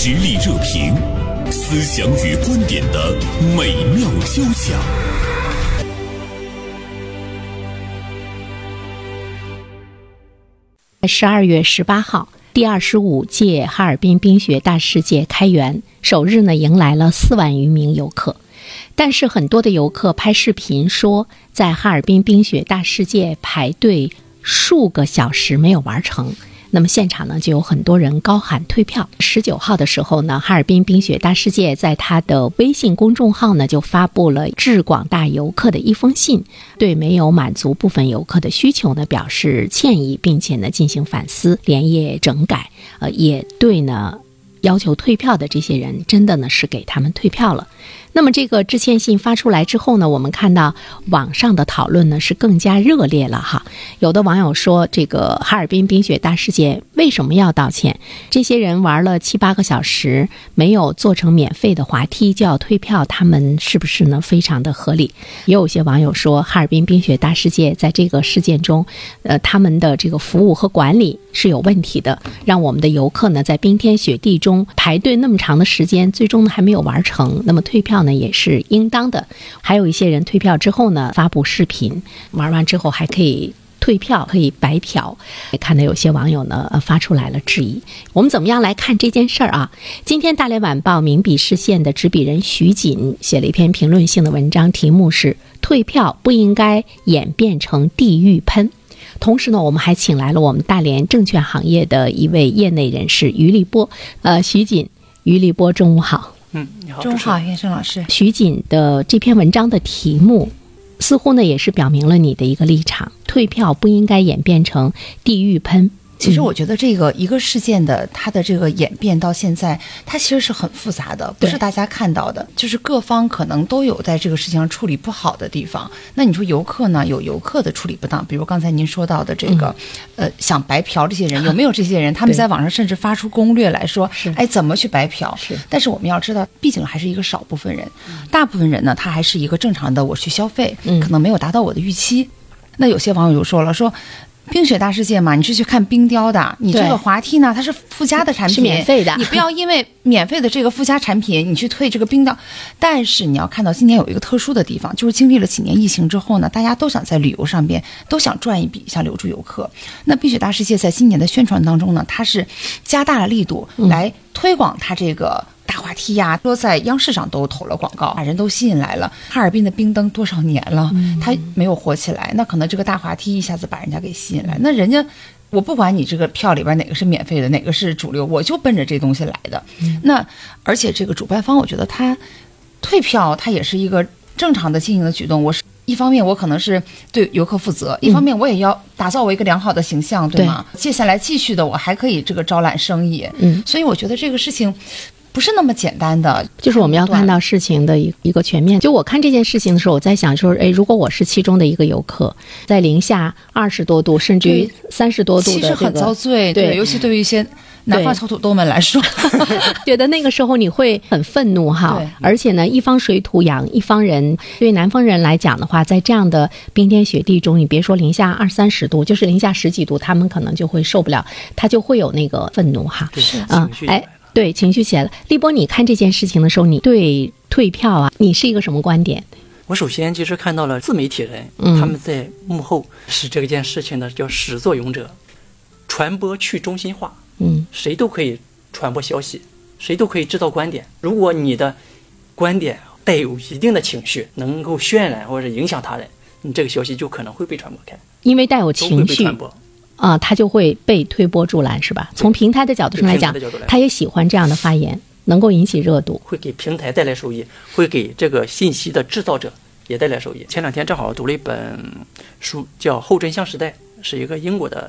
实力热评，思想与观点的美妙交响。十二月十八号，第二十五届哈尔滨冰雪大世界开园首日呢，迎来了四万余名游客。但是很多的游客拍视频说，在哈尔滨冰雪大世界排队数个小时没有玩成。那么现场呢，就有很多人高喊退票。十九号的时候呢，哈尔滨冰雪大世界在他的微信公众号呢，就发布了致广大游客的一封信，对没有满足部分游客的需求呢表示歉意，并且呢进行反思，连夜整改。呃，也对呢要求退票的这些人，真的呢是给他们退票了。那么这个致歉信发出来之后呢，我们看到网上的讨论呢是更加热烈了哈。有的网友说，这个哈尔滨冰雪大世界为什么要道歉？这些人玩了七八个小时，没有做成免费的滑梯就要退票，他们是不是呢？非常的合理。也有些网友说，哈尔滨冰雪大世界在这个事件中，呃，他们的这个服务和管理是有问题的，让我们的游客呢在冰天雪地中排队那么长的时间，最终呢还没有玩成，那么退票呢？也是应当的，还有一些人退票之后呢，发布视频，玩完之后还可以退票，可以白嫖。看到有些网友呢，呃，发出来了质疑。我们怎么样来看这件事儿啊？今天《大连晚报》名笔视线的执笔人徐锦写了一篇评论性的文章，题目是“退票不应该演变成地狱喷”。同时呢，我们还请来了我们大连证券行业的一位业内人士于立波。呃，徐锦，于立波，中午好。嗯，你好，中午好，袁生老师。徐锦的这篇文章的题目，似乎呢也是表明了你的一个立场：退票不应该演变成地狱喷。其实我觉得这个一个事件的它的这个演变到现在，它其实是很复杂的，不是大家看到的，就是各方可能都有在这个事情上处理不好的地方。那你说游客呢？有游客的处理不当，比如刚才您说到的这个，呃，想白嫖这些人，有没有这些人？他们在网上甚至发出攻略来说，哎，怎么去白嫖？是。但是我们要知道，毕竟还是一个少部分人，大部分人呢，他还是一个正常的我去消费，可能没有达到我的预期。那有些网友就说了，说。冰雪大世界嘛，你是去看冰雕的。你这个滑梯呢，它是附加的产品，是免费的。你不要因为免费的这个附加产品，你去退这个冰雕。但是你要看到今年有一个特殊的地方，就是经历了几年疫情之后呢，大家都想在旅游上边都想赚一笔，想留住游客。那冰雪大世界在今年的宣传当中呢，它是加大了力度来推广它这个。大滑梯呀，说在央视上都投了广告，把人都吸引来了。哈尔滨的冰灯多少年了，它没有火起来，那可能这个大滑梯一下子把人家给吸引来。那人家，我不管你这个票里边哪个是免费的，哪个是主流，我就奔着这东西来的。那而且这个主办方，我觉得他退票，他也是一个正常的经营的举动。我是一方面，我可能是对游客负责；一方面，我也要打造我一个良好的形象，对吗？接下来继续的，我还可以这个招揽生意。嗯，所以我觉得这个事情。不是那么简单的，就是我们要看到事情的一一个全面。就我看这件事情的时候，我在想说，哎，如果我是其中的一个游客，在零下二十多度，甚至于三十多度的其实很遭罪。对，尤其对于一些南方小土豆们来说，觉得那个时候你会很愤怒哈。而且呢，一方水土养一方人，对南方人来讲的话，在这样的冰天雪地中，你别说零下二三十度，就是零下十几度，他们可能就会受不了，他就会有那个愤怒哈。是啊，哎。对，情绪起来了。立波，你看这件事情的时候，你对退票啊，你是一个什么观点？我首先就是看到了自媒体人，他们在幕后是这件事情的叫始作俑者，传播去中心化。嗯，谁都可以传播消息，谁都可以制造观点。如果你的观点带有一定的情绪，能够渲染或者影响他人，你这个消息就可能会被传播开。因为带有情绪。啊，他就会被推波助澜，是吧？从平台的角度上来讲，他也喜欢这样的发言，能够引起热度，会给平台带来收益，会给这个信息的制造者也带来收益。前两天正好读了一本书，叫《后真相时代》，是一个英国的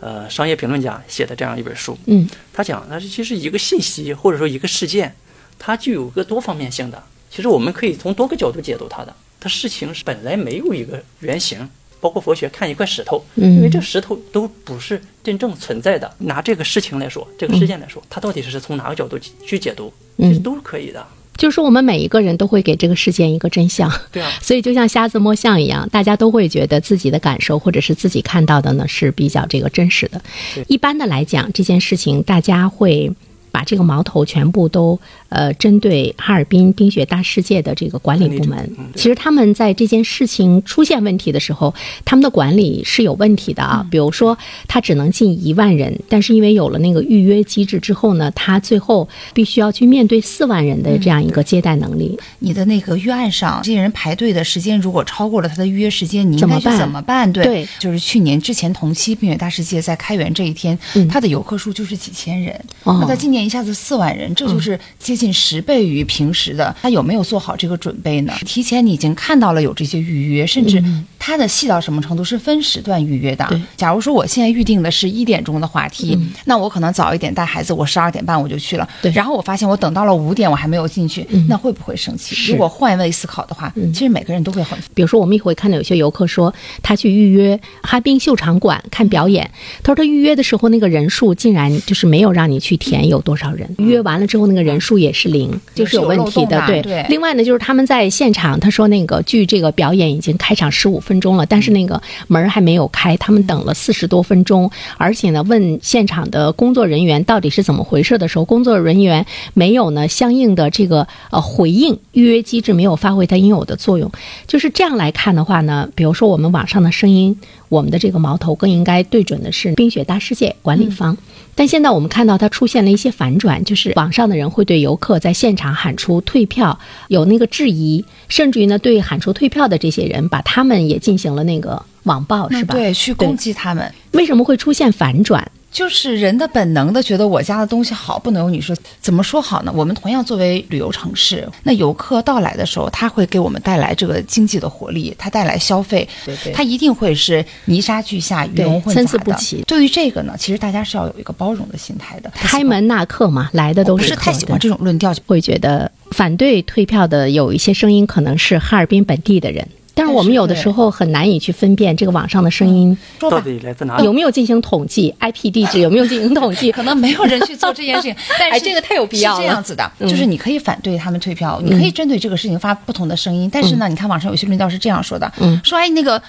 呃商业评论家写的这样一本书。嗯，他讲，他是其实一个信息或者说一个事件，它具有个多方面性的。其实我们可以从多个角度解读它的。它事情是本来没有一个原型。包括佛学看一块石头，因为这石头都不是真正存在的。拿这个事情来说，这个事件来说，它到底是从哪个角度去解读，其实都是可以的。就是说，我们每一个人都会给这个事件一个真相。对啊。所以就像瞎子摸象一样，大家都会觉得自己的感受或者是自己看到的呢是比较这个真实的。一般的来讲，这件事情大家会把这个矛头全部都呃针对哈尔滨冰雪大世界的这个管理部门。其实他们在这件事情出现问题的时候，他们的管理是有问题的啊。比如说，他只能进一万人，但是因为有了那个预约机制之后呢，他最后必须要去面对四万人的这样一个接待能力。你的那个预案上，这些人排队的时间如果超过了他的预约时间，你应该怎么办怎么办？对，对就是去年之前同期冰雪大世界在开园这一天，嗯它的游客数就是几千人，哦那他今年一下子四万人，这就是接近十倍于平时的。他有没有做好这个准备呢？提前你已经看到了有这些预约，甚至它的细到什么程度是分时段预约的对。假如说我现在预定的是一点钟的话题，那我可能早一点带孩子，我十二点半我就去了。对。然后我发现我等到了五点我还没有进去，那会不会生气？如果换位思考的话，其实每个人都会很比如说，我们也会看到有些游客说，他去预约哈滨秀场馆看表演，他说他预约的时候那个人数竟然就是没有让你去填有多少人，预约完了之后那个人数也是零，就是有问题的对。另外呢，就是他们在现场，他说那个距这个表演已经开场十五分钟了，但是那个门儿还没有开，他们等了四十多分钟，而且呢，问现场的工作人员到底是怎么回事的时候，工作人员没有呢相应的这个呃回应，预约机制没有发挥它应有的作用。就是这样来看的话呢，比如说我们网上的声音，我们的这个矛头更应该对准的是冰雪大世界管理方。但现在我们看到它出现了一些反转，就是网上的人会对游客在现场喊出退票有那个质疑，甚至于呢对喊出退票的这些人，把他们也进行了那个网暴，是吧？对去攻击他们。为什么会出现反转？就是人的本能的觉得我家的东西好，不能有你说。怎么说好呢？我们同样作为旅游城市，那游客到来的时候，他会给我们带来这个经济的活力，他带来消费，对对他一定会是泥沙俱下、鱼龙混杂参的。差不齐对于这个呢，其实大家是要有一个包容的心态的。开门纳客嘛，来的都是客是太喜欢这种论调，会觉得反对退票的有一些声音可能是哈尔滨本地的人，但是我们有的时候很难以去分辨这个网上的声音说吧。到底来自哪里？有没有进行统计，IP 地址有没有进行统计。可能没有人去做这件事情，但是、哎这个太有必要了是这样子的，嗯就是你可以反对他们退票，你可以针对这个事情发不同的声音，但是呢，你看网上有些论调是这样说的，嗯说哎那个。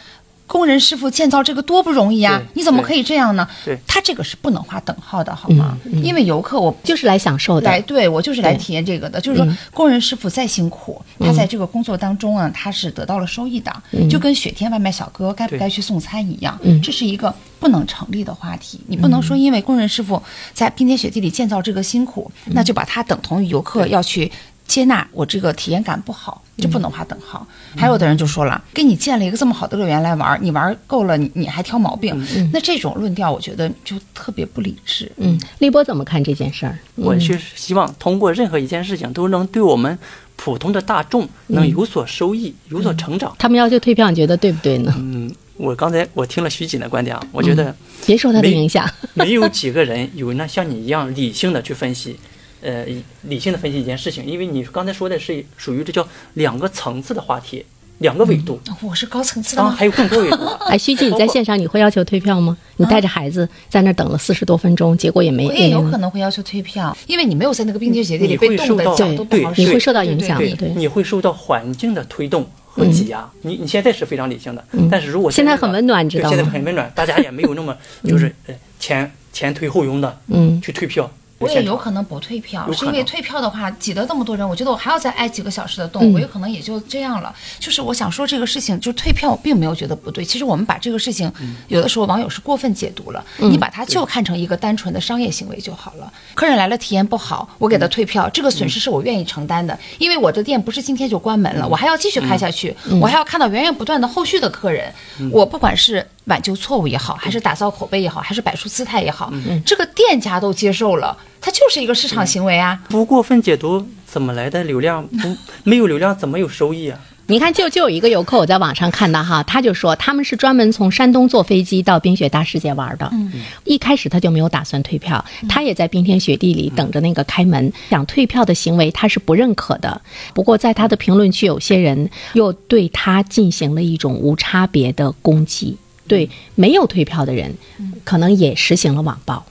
工人师傅建造这个多不容易啊！你怎么可以这样呢对？他这个是不能划等号的，好吗？因为游客我就是来享受的来，对我就是来体验这个的，就是说工人师傅再辛苦，他在这个工作当中啊，他是得到了收益的，就跟雪天外卖小哥该不该去送餐一样，这是一个不能成立的话题。你不能说因为工人师傅在冰天雪地里建造这个辛苦，那就把它等同于游客要去。接纳我这个体验感不好，就不能划等号。还有的人就说了，给你建了一个这么好的乐园来玩，你玩够了，你你还挑毛病，那这种论调我觉得就特别不理智。嗯，立波怎么看这件事儿？我是希望通过任何一件事情都能对我们普通的大众能有所收益、有所成长。他们要求退票，你觉得对不对呢？嗯，我刚才我听了徐锦的观点啊，我觉得别受他的影响。没有几个人有那像你一样理性的去分析，呃，理性的分析一件事情，因为你刚才说的是属于这叫两个层次的话题，两个维度，我是高层次的吗？当然还有更多维度的。哎，徐静，你在线上你会要求退票吗？你带着孩子在那儿等了四十多分钟，结果也没我也有可能会要求退票，因为你没有在那个冰天雪地里你被冻的会受到脚都不好使，你会受到影对响对对你会受到环境的推动和挤压。你你现在是非常理性的，但是如果嗯现在这个很温暖你知对现在很温暖，大家也没有那么就是呃前前推后拥的嗯去退票。我也有可能不退票，是因为退票的话挤得那么多人，我觉得我还要再挨几个小时的嗯冻，我有可能也就这样了。就是我想说这个事情，就退票我并没有觉得不对。其实我们把这个事情，嗯有的时候网友是过分解读了，你把它就看成一个单纯的商业行为就好了。客人来了体验不好，我给他退票，这个损失是我愿意承担的，因为我的店不是今天就关门了，我还要继续开下去，我还要看到源源不断的后续的客人。我不管是挽救错误也好，还是打造口碑也好，还是摆出姿态也好，这个店家都接受了，它就是一个市场行为啊。不过分解读怎么来的流量？不 没有流量怎么有收益啊？你看，就就有一个游客，我在网上看到哈，他就说他们是专门从山东坐飞机到冰雪大世界玩的。嗯，一开始他就没有打算退票，他也在冰天雪地里等着那个开门。想退票的行为他是不认可的。不过在他的评论区，有些人又对他进行了一种无差别的攻击。对没有退票的人，可能也实行了网暴。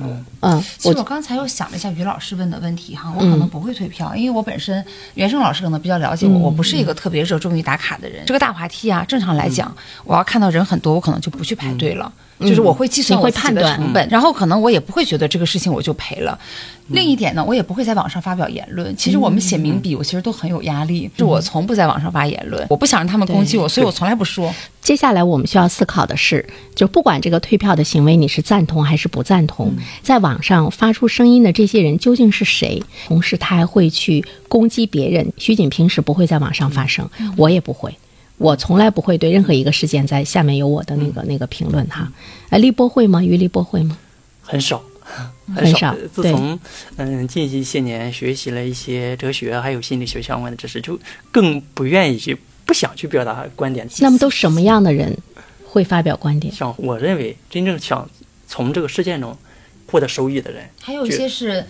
嗯，我其实我刚才又想了一下于老师问的问题哈，我可能不会退票，因为我本身袁生老师可能比较了解我，我不是一个特别热衷于打卡的人。这个大滑梯啊，正常来讲，我要看到人很多，我可能就不去排队了。就是我会计算我自己的会判断成本，然后可能我也不会觉得这个事情我就赔了。另一点呢，我也不会在网上发表言论。其实我们写名笔，我其实都很有压力，是我从不在网上发言论，我不想让他们攻击我，所以我从来不说。接下来我们需要思考的是，就不管这个退票的行为你是赞同还是不赞同，在网上发出声音的这些人究竟是谁？同时，他还会去攻击别人。徐锦平时不会在网上发声，我也不会，我从来不会对任何一个事件在下面有我的那个那个评论哈。哎，立波会吗？于立波会吗？很少。很少。自从嗯近一些年学习了一些哲学还有心理学相关的知识，就更不愿意去、不想去表达观点。那么都什么样的人会发表观点？像我认为，真正想从这个事件中获得收益的人，还有一些是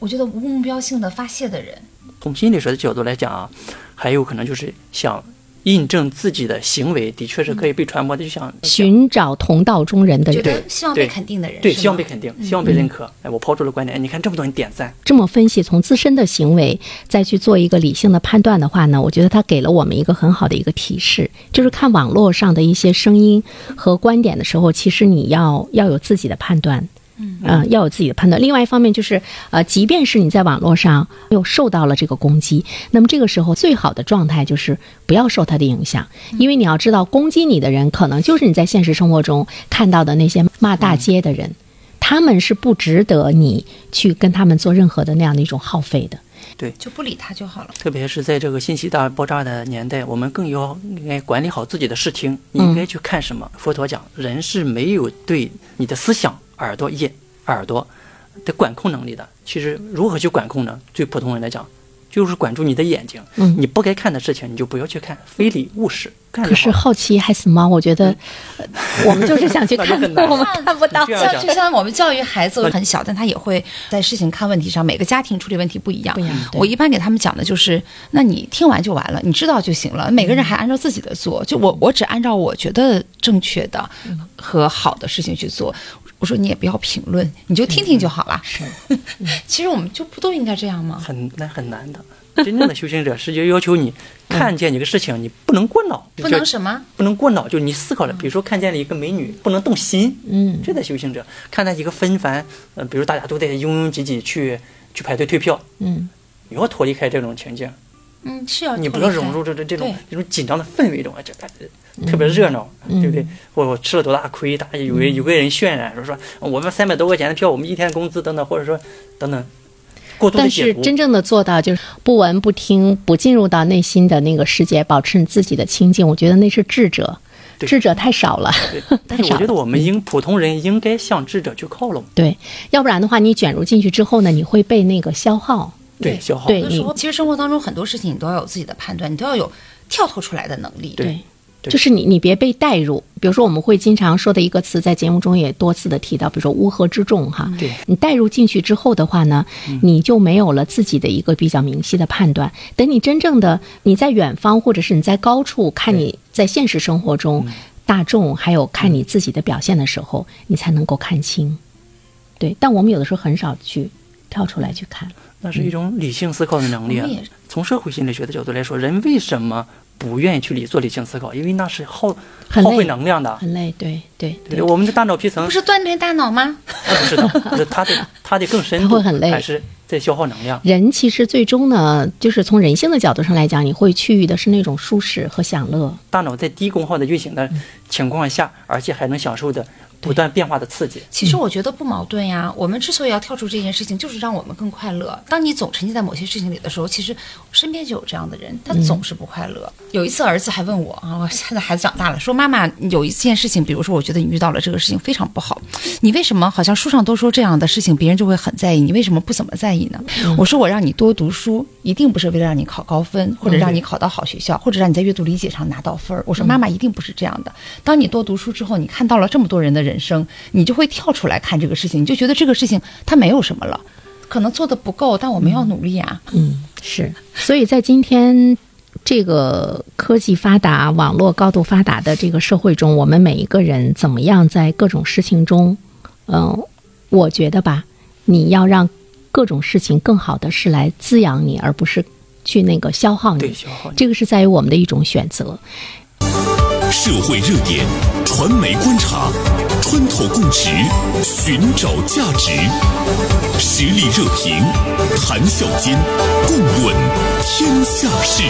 我觉得无目标性的发泄的人。从心理学的角度来讲啊，还有可能就是想。印证自己的行为的确是可以被传播的，就像寻找同道中人的人，对，希望被肯定的人，对，希望被肯定，希望被认可。哎，我抛出了观点，你看这么多人点赞。这么分析，从自身的行为再去做一个理性的判断的话呢，我觉得他给了我们一个很好的一个提示，就是看网络上的一些声音和观点的时候，其实你要要有自己的判断。嗯，要有自己的判断。另外一方面就是，呃，即便是你在网络上又受到了这个攻击，那么这个时候最好的状态就是不要受他的影响，因为你要知道，攻击你的人可能就是你在现实生活中看到的那些骂大街的人，他们是不值得你去跟他们做任何的那样的一种耗费的。对，就不理他就好了。特别是在这个信息大爆炸的年代，我们更要应该管理好自己的视听，应该去看什么。佛陀讲，人是没有对你的思想。耳朵、眼、耳朵的管控能力的，其实如何去管控呢？对普通人来讲，就是管住你的眼睛。嗯，你不该看的事情，你就不要去看，非礼勿视。可是好奇害死猫，我觉得我们就是想去 看，我们 看不到。像就像我们教育孩子很小，但他也会在事情看问题上，每个家庭处理问题不一样。不一样。我一般给他们讲的就是，那你听完就完了，你知道就行了。每个人还按照自己的做，就我我只按照我觉得正确的和好的事情去做。我说你也不要评论，你就听听就好了。是，其实我们就不都应该这样吗？很难很难的。真正的修行者是就要求你 看见一个事情，你不能过脑。不能什么？不能过脑，就你思考了。比如说看见了一个美女，不能动心。嗯，这在修行者看到一个纷繁，呃，比如大家都在拥拥挤挤去去排队退票。嗯，你要脱离开这种情境。嗯，是要你不能融入这这这种这种紧张的氛围中啊，这特别热闹，对不对？我我吃了多大亏？大家有有个人渲染说说我们三百多块钱的票，我们一天工资等等，或者说等等。但是真正的做到就是不闻不听，不进入到内心的那个世界，保持你自己的清净，我觉得那是智者。智者太少了。但是我觉得我们应普通人应该向智者去靠拢。对，要不然的话，你卷入进去之后呢，你会被那个消耗。对，消耗。对，其实生活当中很多事情你都要有自己的判断，你都要有跳脱出来的能力。对。就是你，你别被带入。比如说，我们会经常说的一个词，在节目中也多次的提到，比如说乌合之众，哈。对。你带入进去之后的话呢，你就没有了自己的一个比较明晰的判断。等你真正的你在远方，或者是你在高处看你在现实生活中大众，还有看你自己的表现的时候，你才能够看清。对。但我们有的时候很少去跳出来去看。那是一种理性思考的能力啊。从社会心理学的角度来说，人为什么？不愿意去理做理性思考，因为那是耗耗费能量的，很累。对对对，我们的大脑皮层不是锻炼大脑吗？不是的，不是它的，它的更深 会很累，还是在消耗能量。人其实最终呢，就是从人性的角度上来讲，你会趋于的是那种舒适和享乐。大脑在低功耗的运行的情况下，而且还能享受的。不断变化的刺激，其实我觉得不矛盾呀。我们之所以要跳出这件事情，就是让我们更快乐。当你总沉浸在某些事情里的时候，其实身边就有这样的人，他总是不快乐。有一次，儿子还问我啊，我现在孩子长大了，说妈妈，有一件事情，比如说，我觉得你遇到了这个事情非常不好，你为什么好像书上都说这样的事情，别人就会很在意，你为什么不怎么在意呢？我说我让你多读书，一定不是为了让你考高分，或者让你考到好学校，或者让你在阅读理解上拿到分儿。我说妈妈一定不是这样的。当你多读书之后，你看到了这么多人的人生，你就会跳出来看这个事情，你就觉得这个事情它没有什么了，可能做的不够，但我们要努力啊。嗯，是。所以在今天这个科技发达、网络高度发达的这个社会中，我们每一个人怎么样在各种事情中，嗯，我觉得吧，你要让各种事情更好的是来滋养你，而不是去那个消耗你。对，消耗。这个是在于我们的一种选择。社会热点，传媒观察。穿透共识，寻找价值，实力热评，谈笑间，共论天下事。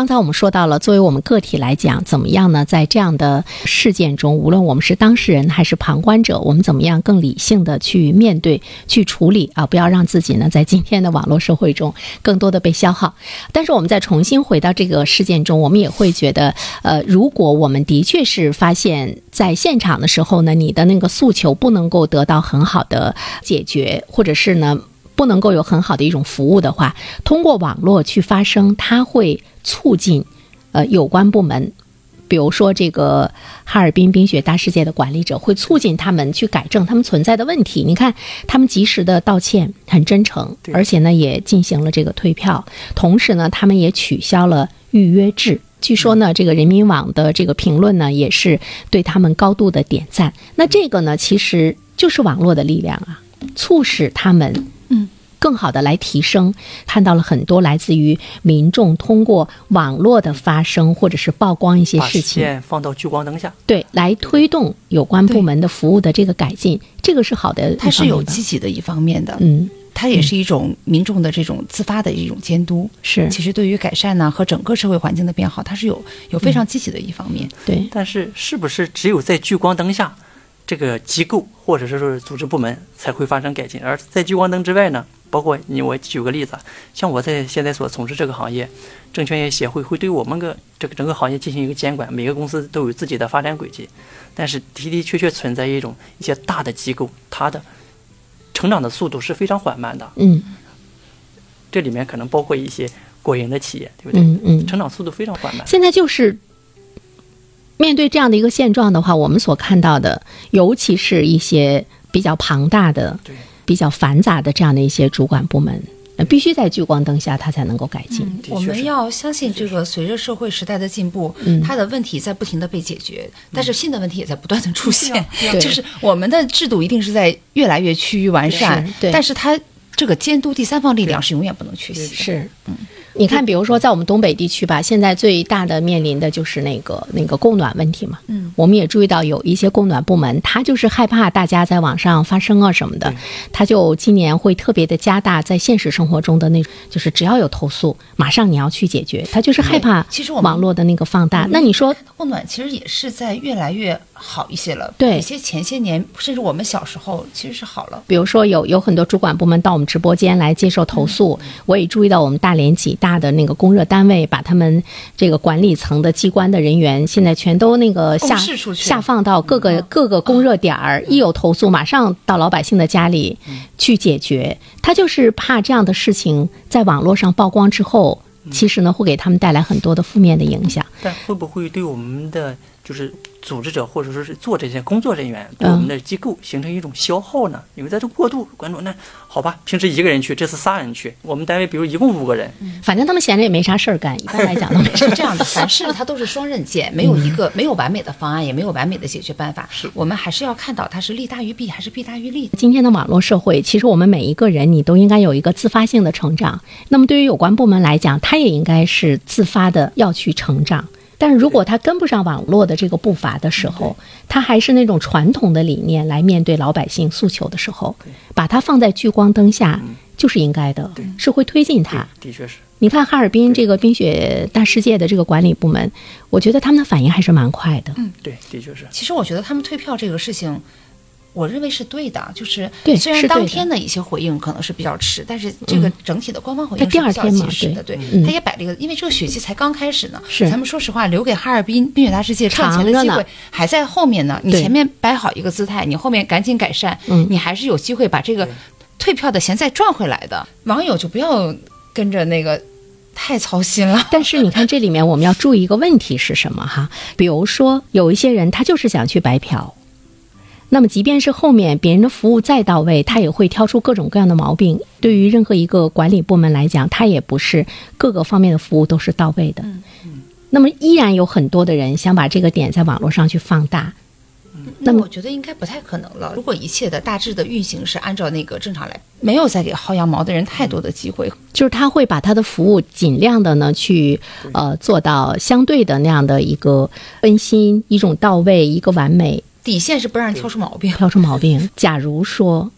刚才我们说到了，作为我们个体来讲，怎么样呢？在这样的事件中，无论我们是当事人还是旁观者，我们怎么样更理性的去面对、去处理啊？不要让自己呢在今天的网络社会中更多的被消耗。但是我们再重新回到这个事件中，我们也会觉得，呃，如果我们的确是发现，在现场的时候呢，你的那个诉求不能够得到很好的解决，或者是呢。不能够有很好的一种服务的话，通过网络去发声，它会促进呃有关部门，比如说这个哈尔滨冰雪大世界的管理者，会促进他们去改正他们存在的问题。你看，他们及时的道歉，很真诚，而且呢也进行了这个退票，同时呢他们也取消了预约制。据说呢，这个人民网的这个评论呢也是对他们高度的点赞。那这个呢，其实就是网络的力量啊，促使他们。更好的来提升，看到了很多来自于民众通过网络的发声，或者是曝光一些事情，放到聚光灯下，对，来推动有关部门的服务的这个改进，这个是好的，它是有积极的一方面的，嗯，它也是一种民众的这种自发的一种监督，是，其实对于改善呢和整个社会环境的变好，它是有有非常积极的一方面，对，但是是不是只有在聚光灯下，这个机构或者是说组织部门才会发生改进，而在聚光灯之外呢？包括你，我举个例子，像我在现在所从事这个行业，证券业协会会对我们个这个整个行业进行一个监管，每个公司都有自己的发展轨迹，但是的的确确存在一种一些大的机构，它的成长的速度是非常缓慢的。嗯，这里面可能包括一些国营的企业，对不对？嗯嗯，成长速度非常缓慢。现在就是面对这样的一个现状的话，我们所看到的，尤其是一些比较庞大的。比较繁杂的这样的一些主管部门，必须在聚光灯下，它才能够改进。我们要相信这个，随着社会时代的进步，它的问题在不停的被解决，但是新的问题也在不断的出现。就是我们的制度一定是在越来越趋于完善，但是它这个监督第三方力量是永远不能缺席的。是，嗯。你看，比如说在我们东北地区吧，现在最大的面临的就是那个那个供暖问题嘛。嗯，我们也注意到有一些供暖部门，他就是害怕大家在网上发声啊什么的，他就今年会特别的加大在现实生活中的那，就是只要有投诉，马上你要去解决。他就是害怕其实网络的那个放大。那你说供暖其实也是在越来越好一些了。对，有些前些年甚至我们小时候其实是好了。比如说有有很多主管部门到我们直播间来接受投诉，我也注意到我们大连几大的那个供热。单位把他们这个管理层的机关的人员，现在全都那个下下放到各个各个供热点儿，一有投诉马上到老百姓的家里去解决。他就是怕这样的事情在网络上曝光之后，其实呢会给他们带来很多的负面的影响。但会不会对我们的就是？组织者或者说是做这些工作人员对我们的机构形成一种消耗呢？因为在这过度关注，那好吧，平时一个人去，这次仨人去，我们单位比如一共五个人，反正他们闲着也没啥事儿干，一般来讲都是这样的。凡事它都是双刃剑，没有一个没有完美的方案，也没有完美的解决办法。是我们还是要看到它是利大于弊还是弊大于利。今天的网络社会，其实我们每一个人你都应该有一个自发性的成长。那么对于有关部门来讲，他也应该是自发的要去成长。但是如果他跟不上网络的这个步伐的时候，他还是那种传统的理念来面对老百姓诉求的时候，把它放在聚光灯下就是应该的，是会推进它。的确是。你看哈尔滨这个冰雪大世界的这个管理部门，我觉得他们的反应还是蛮快的。嗯，对，的确是。其实我觉得他们退票这个事情。我认为是对的，就是虽然当天的一些回应可能是比较迟，但是这个整体的官方回应是比较及时的。对，他也摆了一个，因为这个雪季才刚开始呢。是，咱们说实话，留给哈尔滨冰雪大世界赚钱的机会还在后面呢。你前面摆好一个姿态，你后面赶紧改善，你还是有机会把这个退票的钱再赚回来的。网友就不要跟着那个太操心了。但是你看这里面我们要注意一个问题是什么哈？比如说有一些人他就是想去白嫖。那么，即便是后面别人的服务再到位，他也会挑出各种各样的毛病。对于任何一个管理部门来讲，他也不是各个方面的服务都是到位的。那么，依然有很多的人想把这个点在网络上去放大。那么我觉得应该不太可能了。如果一切的大致的运行是按照那个正常来，没有再给薅羊毛的人太多的机会，就是他会把他的服务尽量的呢去呃做到相对的那样的一个温馨、一种到位、一个完美。底线是不让人挑出毛病。挑出毛病。假如说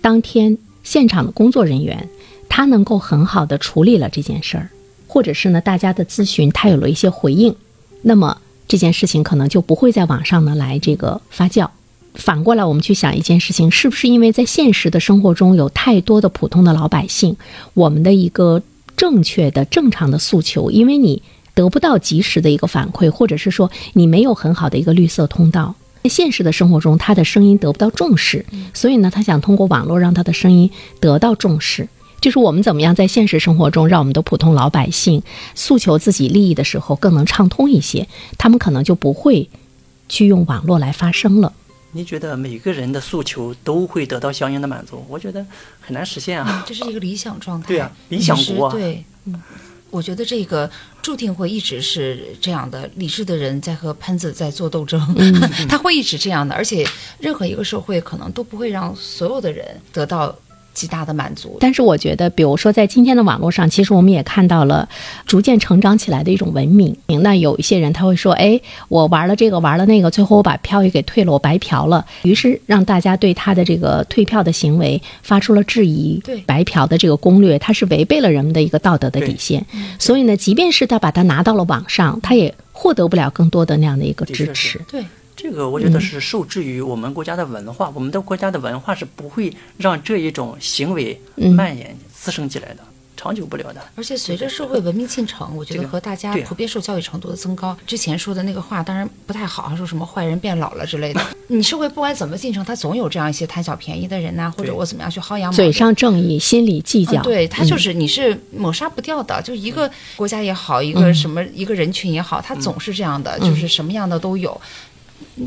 当天现场的工作人员他能够很好的处理了这件事儿，或者是呢大家的咨询他有了一些回应，那么这件事情可能就不会在网上呢来这个发酵。反过来，我们去想一件事情，是不是因为在现实的生活中有太多的普通的老百姓，我们的一个正确的、正常的诉求，因为你得不到及时的一个反馈，或者是说你没有很好的一个绿色通道，在现实的生活中，他的声音得不到重视，所以呢，他想通过网络让他的声音得到重视。就是我们怎么样在现实生活中，让我们的普通老百姓诉求自己利益的时候更能畅通一些，他们可能就不会去用网络来发声了。你觉得每个人的诉求都会得到相应的满足？我觉得很难实现啊。这是一个理想状态。对啊理想国啊对，嗯，我觉得这个注定会一直是这样的。理智的人在和喷子在做斗争，他会一直这样的。而且，任何一个社会可能都不会让所有的人得到极大的满足。但是我觉得，比如说在今天的网络上，其实我们也看到了逐渐成长起来的一种文明。那有一些人他会说：“哎，我玩了这个，玩了那个，最后我把票也给退了，我白嫖了。”于是让大家对他的这个退票的行为发出了质疑。对白嫖的这个攻略，它是违背了人们的一个道德的底线。所以呢，即便是他把它拿到了网上，他也获得不了更多的那样的一个支持。对，这个我觉得是受制于我们国家的文化，我们的国家的文化是不会让这一种行为蔓延、滋生起来的，长久不了的。而且随着社会文明进程，我觉得和大家普遍受教育程度的增高，之前说的那个话当然不太好，说什么坏人变老了之类的。你社会不管怎么进程，他总有这样一些贪小便宜的人呐、或者我怎么样去薅羊毛嘴上正义，心里计较。嗯对他就是你是抹杀不掉的，就一个国家也好，一个什么一个人群也好，他总是这样的，就是什么样的都有，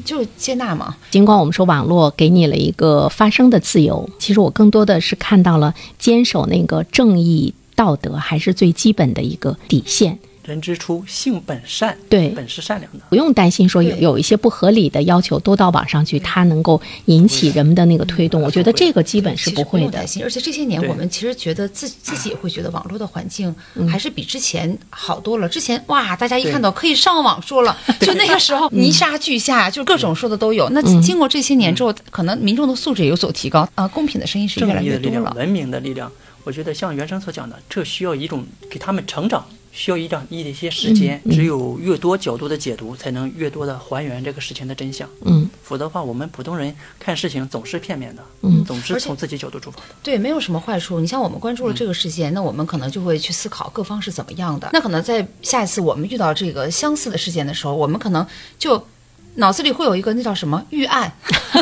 就接纳嘛。尽管我们说网络给你了一个发声的自由，其实我更多的是看到了坚守那个正义道德还是最基本的一个底线。人之初，性本善，对本是善良的。不用担心说有有一些不合理的要求都到网上去，它能够引起人们的那个推动。我觉得这个基本是不会的用担。心，而且这些年我们其实觉得自自己也会觉得网络的环境嗯还是比之前好多了。之前哇，大家一看到可以上网说了，就那个时候泥沙俱下，就各种说的都有。那嗯经过这些年之后，可能民众的素质也有所提高啊，公平的声音是越来正义的力量，越多了。文明的力量。我觉得像袁生所讲的，这需要一种给他们成长，需要一点一些时间。嗯只有越多角度的解读，才能越多的还原这个事情的真相。嗯，否则的话，我们普通人看事情总是片面的，嗯总是从自己角度出发的。对，没有什么坏处。你像我们关嗯注了这个事件，那我们可能就会去思考各方是怎么样的。那可能在下一次我们遇到这个相似的事件的时候，我们可能就脑子里会有一个那叫什么预案，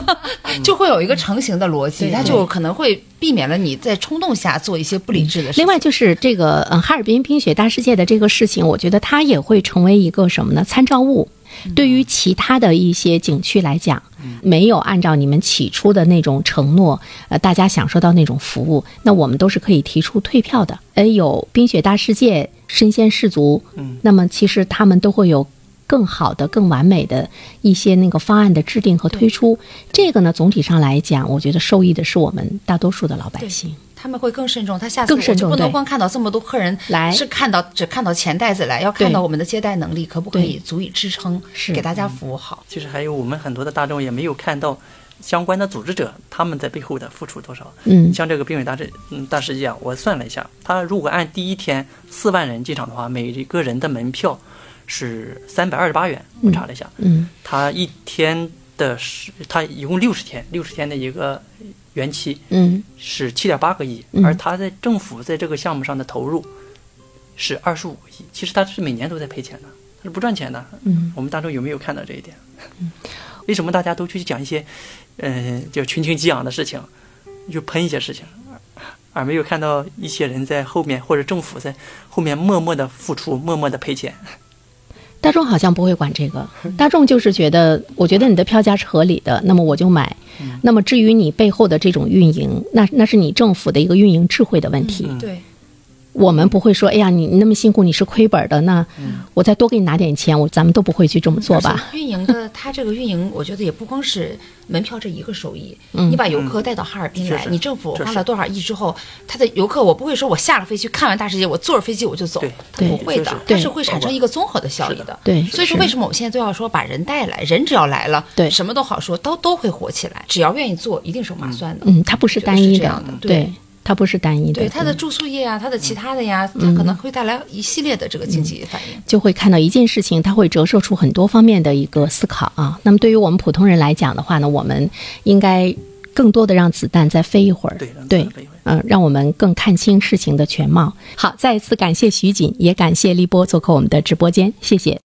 就会有一个成型的逻辑，对它就可能会避免了你在冲动下做一些不理智的事情。另外就是这个，嗯，哈尔滨冰雪大世界的这个事情，我觉得它也会成为一个什么呢？参照物。对于其他的一些景区来讲，没有按照你们起初的那种承诺，呃，大家享受到那种服务，那我们都是可以提出退票的。呃，有冰雪大世界身先士卒，嗯，那么其实他们都会有更好的、更完美的一些那个方案的制定和推出。这个呢，总体上来讲，我觉得受益的是我们大多数的老百姓。他们会更慎重，他下次更慎重我就不能光看到这么多客人来是看到只看到钱袋子来，要看到我们的接待能力可不可以足以支撑，是给大家服务好。其实还有我们很多的大众也没有看到相关的组织者他们在背后的付出多少。嗯像这个冰雪大世嗯大世界啊，我算了一下，他如果按第一天四万人进场的话，每一个人的门票是三百二十八元。我查了一下，嗯他一天的是他一共六十天，六十天的一个原期嗯是七点八个亿，嗯而他在政府在这个项目上的投入是二十五个亿。其实他是每年都在赔钱的，他是不赚钱的。嗯，我们当中有没有看到这一点？为什么大家都去讲一些，嗯、就群情激昂的事情，就喷一些事情，而没有看到一些人在后面或者政府在后面默默的付出，默默的赔钱？大众好像不会管这个，大众就是觉得，我觉得你的票价是合理的，那么我就买。那么至于你背后的这种运营，那那是你政府的一个运营智慧的问题。嗯对，我们不会说，哎呀，你你那么辛苦，你是亏本的，那我再多给你拿点钱，我咱们都不会去这么做吧？运营的，它这个运营，我觉得也不光是门票这一个收益。你把游客带到哈尔滨来，是你政府花了多少亿之后，他的游客，我不会说我下了飞机看完大世界，我坐着飞机我就走。不会的就是，它是会产生一个综合的效益的。对所以说为什么我们现在都要说把人带来，人只要来了，对。什么都好说，都都会火起来，只要愿意做，一定是划算的。嗯，它不是单一的这样的，对。对，它不是单一的，对它的住宿业啊，它的其他的呀，它可能会带来一系列的这个经济反应。就会看到一件事情，它会折射出很多方面的一个思考啊。那么对于我们普通人来讲的话呢，我们应该更多的让子弹再飞一会儿，对嗯、让我们更看清事情的全貌。好，再一次感谢徐锦，也感谢立波做客我们的直播间，谢谢。